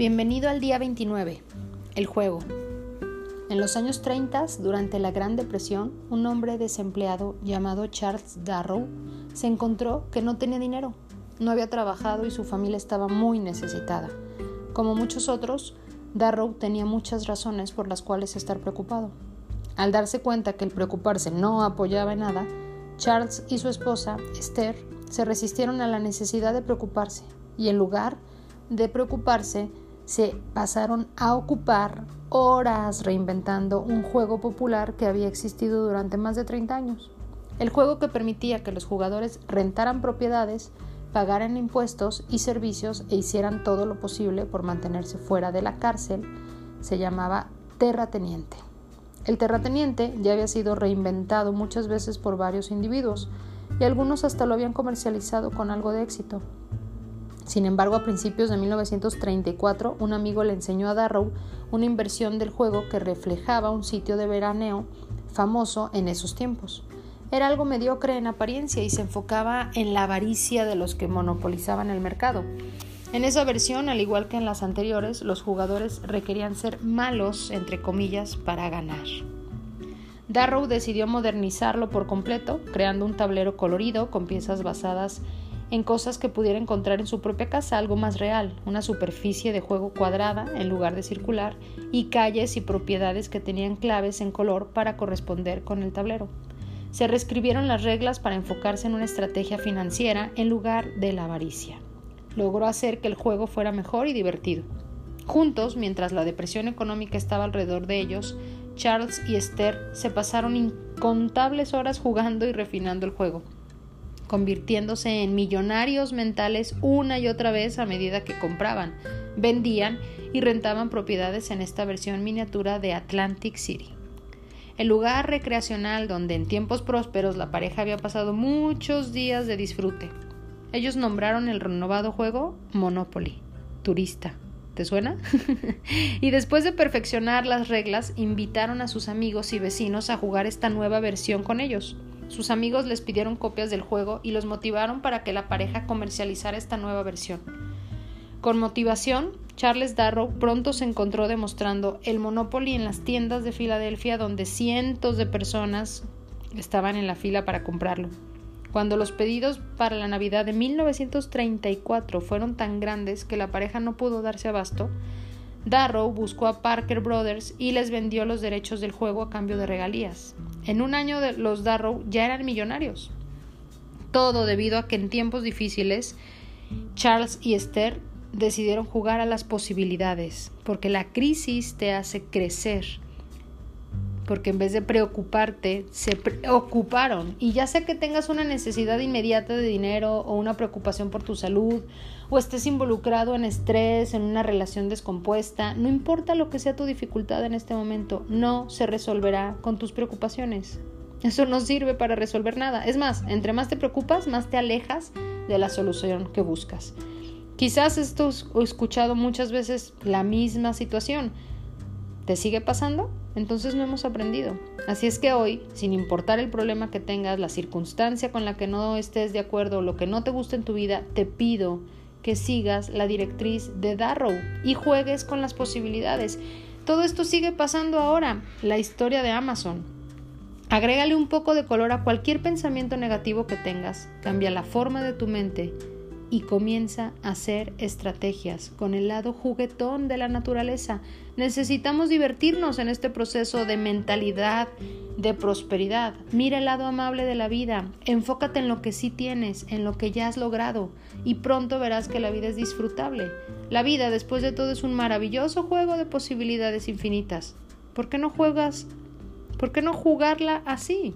Bienvenido al día 29, el juego. En los años 30, durante la Gran Depresión, un hombre desempleado llamado Charles Darrow se encontró que no tenía dinero, no había trabajado y su familia estaba muy necesitada. Como muchos otros, Darrow tenía muchas razones por las cuales estar preocupado. Al darse cuenta que el preocuparse no apoyaba en nada, Charles y su esposa, Esther, se resistieron a la necesidad de preocuparse y en lugar de preocuparse, se pasaron a ocupar horas reinventando un juego popular que había existido durante más de 30 años. El juego que permitía que los jugadores rentaran propiedades, pagaran impuestos y servicios e hicieran todo lo posible por mantenerse fuera de la cárcel se llamaba terrateniente. El terrateniente ya había sido reinventado muchas veces por varios individuos y algunos hasta lo habían comercializado con algo de éxito. Sin embargo, a principios de 1934, un amigo le enseñó a Darrow una inversión del juego que reflejaba un sitio de veraneo famoso en esos tiempos. Era algo mediocre en apariencia y se enfocaba en la avaricia de los que monopolizaban el mercado. En esa versión, al igual que en las anteriores, los jugadores requerían ser malos, entre comillas, para ganar. Darrow decidió modernizarlo por completo, creando un tablero colorido con piezas basadas en cosas que pudiera encontrar en su propia casa, algo más real, una superficie de juego cuadrada en lugar de circular y calles y propiedades que tenían claves en color para corresponder con el tablero. Se reescribieron las reglas para enfocarse en una estrategia financiera en lugar de la avaricia. Logró hacer que el juego fuera mejor y divertido. Juntos, mientras la depresión económica estaba alrededor de ellos, Charles y Esther se pasaron incontables horas jugando y refinando el juego convirtiéndose en millonarios mentales una y otra vez a medida que compraban, vendían y rentaban propiedades en esta versión miniatura de Atlantic City. El lugar recreacional donde en tiempos prósperos la pareja había pasado muchos días de disfrute. Ellos nombraron el renovado juego Monopoly, turista. ¿Te suena? y después de perfeccionar las reglas, invitaron a sus amigos y vecinos a jugar esta nueva versión con ellos. Sus amigos les pidieron copias del juego y los motivaron para que la pareja comercializara esta nueva versión. Con motivación, Charles Darrow pronto se encontró demostrando el Monopoly en las tiendas de Filadelfia donde cientos de personas estaban en la fila para comprarlo. Cuando los pedidos para la Navidad de 1934 fueron tan grandes que la pareja no pudo darse abasto, Darrow buscó a Parker Brothers y les vendió los derechos del juego a cambio de regalías. En un año los Darrow ya eran millonarios. Todo debido a que en tiempos difíciles Charles y Esther decidieron jugar a las posibilidades, porque la crisis te hace crecer porque en vez de preocuparte, se preocuparon. Y ya sea que tengas una necesidad inmediata de dinero o una preocupación por tu salud, o estés involucrado en estrés, en una relación descompuesta, no importa lo que sea tu dificultad en este momento, no se resolverá con tus preocupaciones. Eso no sirve para resolver nada. Es más, entre más te preocupas, más te alejas de la solución que buscas. Quizás esto he escuchado muchas veces la misma situación. ¿Te sigue pasando? Entonces no hemos aprendido. Así es que hoy, sin importar el problema que tengas, la circunstancia con la que no estés de acuerdo o lo que no te gusta en tu vida, te pido que sigas la directriz de Darrow y juegues con las posibilidades. Todo esto sigue pasando ahora, la historia de Amazon. Agrégale un poco de color a cualquier pensamiento negativo que tengas, cambia la forma de tu mente y comienza a hacer estrategias con el lado juguetón de la naturaleza. Necesitamos divertirnos en este proceso de mentalidad de prosperidad. Mira el lado amable de la vida, enfócate en lo que sí tienes, en lo que ya has logrado y pronto verás que la vida es disfrutable. La vida después de todo es un maravilloso juego de posibilidades infinitas. ¿Por qué no juegas? ¿Por qué no jugarla así?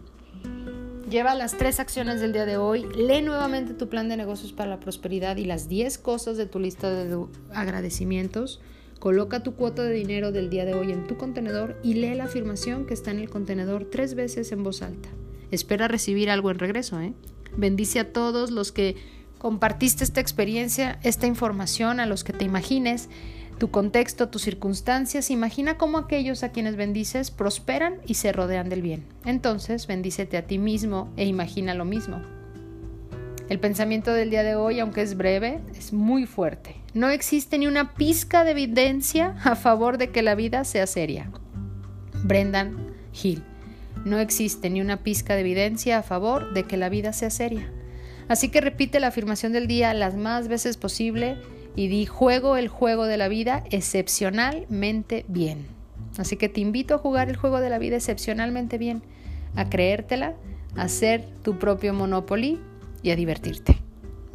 Lleva las tres acciones del día de hoy, lee nuevamente tu plan de negocios para la prosperidad y las 10 cosas de tu lista de agradecimientos. Coloca tu cuota de dinero del día de hoy en tu contenedor y lee la afirmación que está en el contenedor tres veces en voz alta. Espera recibir algo en regreso. ¿eh? Bendice a todos los que compartiste esta experiencia, esta información, a los que te imagines tu contexto, tus circunstancias, imagina cómo aquellos a quienes bendices prosperan y se rodean del bien. Entonces, bendícete a ti mismo e imagina lo mismo. El pensamiento del día de hoy, aunque es breve, es muy fuerte. No existe ni una pizca de evidencia a favor de que la vida sea seria. Brendan Hill. No existe ni una pizca de evidencia a favor de que la vida sea seria. Así que repite la afirmación del día las más veces posible y di juego el juego de la vida excepcionalmente bien. Así que te invito a jugar el juego de la vida excepcionalmente bien, a creértela, a hacer tu propio Monopoly y a divertirte.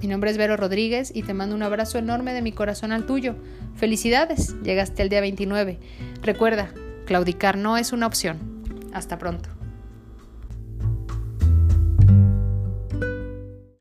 Mi nombre es Vero Rodríguez y te mando un abrazo enorme de mi corazón al tuyo. Felicidades, llegaste el día 29. Recuerda, claudicar no es una opción. Hasta pronto.